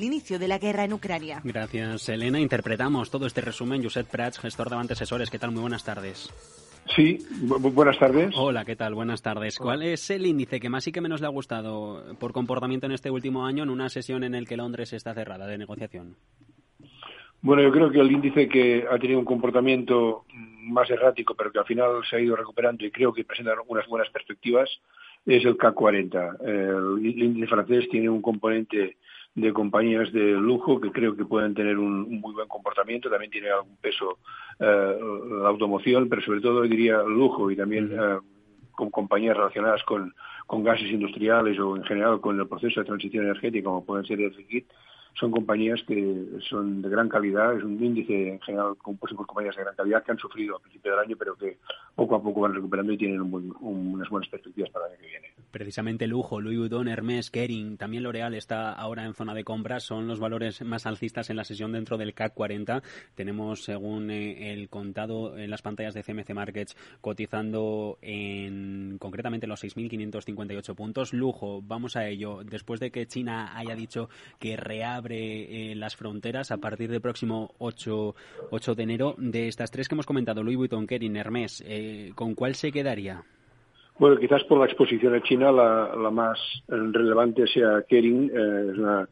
el inicio de la guerra en Ucrania. Gracias, Elena. Interpretamos todo este resumen. Josep Prats, gestor de Avante Asesores. ¿Qué tal? Muy buenas tardes. Sí, buenas tardes. Hola, ¿qué tal? Buenas tardes. ¿Cuál es el índice que más y que menos le ha gustado por comportamiento en este último año en una sesión en la que Londres está cerrada de negociación? Bueno, yo creo que el índice que ha tenido un comportamiento más errático, pero que al final se ha ido recuperando y creo que presenta unas buenas perspectivas, es el CAC 40. El índice francés tiene un componente de compañías de lujo que creo que pueden tener un, muy buen comportamiento. También tiene algún peso eh, la automoción, pero sobre todo diría lujo y también eh, con compañías relacionadas con, con, gases industriales o en general con el proceso de transición energética, como pueden ser el FICIT, son compañías que son de gran calidad, es un índice en general compuesto por compañías de gran calidad que han sufrido a principio del año, pero que poco a poco van recuperando y tienen unas buenas perspectivas para el año que viene. Precisamente lujo, Louis Vuitton, Hermès, Kering, también L'Oreal está ahora en zona de compra, son los valores más alcistas en la sesión dentro del CAC 40. Tenemos, según eh, el contado en las pantallas de CMC Markets, cotizando en concretamente los 6.558 puntos. Lujo, vamos a ello. Después de que China haya dicho que reabre eh, las fronteras a partir del próximo 8, 8 de enero. De estas tres que hemos comentado, Louis Vuitton, Kering, Hermès, eh, ¿con cuál se quedaría? Bueno, quizás por la exposición a China la, la más relevante sea Kering, eh, es una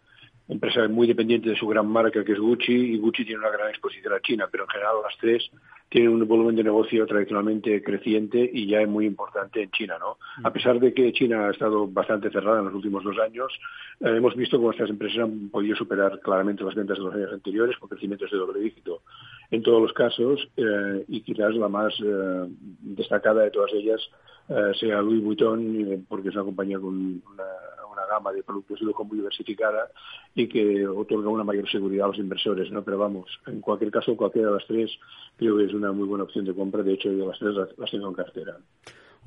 empresa muy dependiente de su gran marca que es Gucci y Gucci tiene una gran exposición a China, pero en general las tres tienen un volumen de negocio tradicionalmente creciente y ya es muy importante en China, ¿no? A pesar de que China ha estado bastante cerrada en los últimos dos años, eh, hemos visto cómo estas empresas han podido superar claramente las ventas de los años anteriores con crecimientos de doble dígito en todos los casos eh, y quizás la más eh, destacada de todas ellas sea Louis Vuitton porque es una compañía con una una gama de productos de lujo muy diversificada y que otorga una mayor seguridad a los inversores, ¿no? Pero vamos, en cualquier caso, cualquiera de las tres creo que es una muy buena opción de compra. De hecho, yo las tres las tengo en cartera.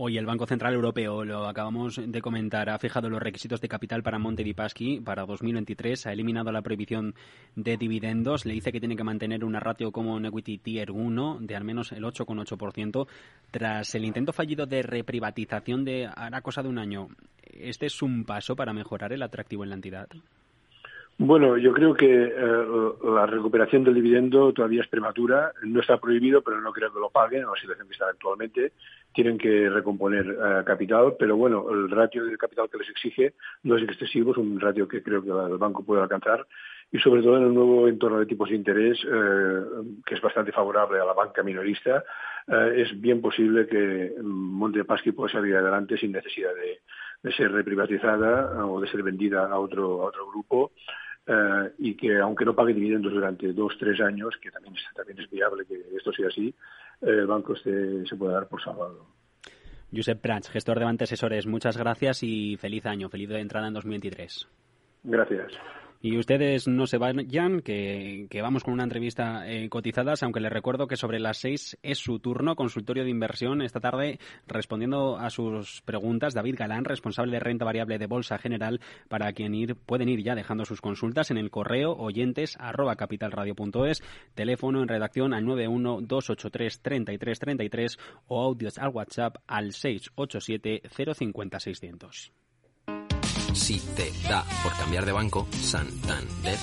Hoy el Banco Central Europeo, lo acabamos de comentar, ha fijado los requisitos de capital para Monte di Paschi para 2023, ha eliminado la prohibición de dividendos, le dice que tiene que mantener una ratio como Equity Tier 1 de al menos el 8,8%. Tras el intento fallido de reprivatización de hará cosa de un año, ¿este es un paso para mejorar el atractivo en la entidad? Bueno, yo creo que eh, la recuperación del dividendo todavía es prematura. No está prohibido, pero no creo que lo paguen en la situación que está actualmente. Tienen que recomponer eh, capital, pero bueno, el ratio de capital que les exige no es excesivo, es un ratio que creo que el banco puede alcanzar. Y sobre todo en el nuevo entorno de tipos de interés, eh, que es bastante favorable a la banca minorista, es bien posible que Montepaschi pueda salir adelante sin necesidad de, de ser reprivatizada o de ser vendida a otro, a otro grupo que aunque no pague dividendos durante dos, tres años, que también es, también es viable que esto sea así, el banco se, se pueda dar por salvado. Josep Prats, gestor de Bantes Asesores, muchas gracias y feliz año, feliz de entrada en 2023. Gracias. Y ustedes no se vayan, que, vamos con una entrevista eh, cotizadas, aunque les recuerdo que sobre las seis es su turno, consultorio de inversión, esta tarde respondiendo a sus preguntas, David Galán, responsable de renta variable de Bolsa General, para quien ir, pueden ir ya dejando sus consultas en el correo oyentes arroba teléfono en redacción al 912833333 o audios al WhatsApp al 687 050 600. Si te da por cambiar de banco, Santander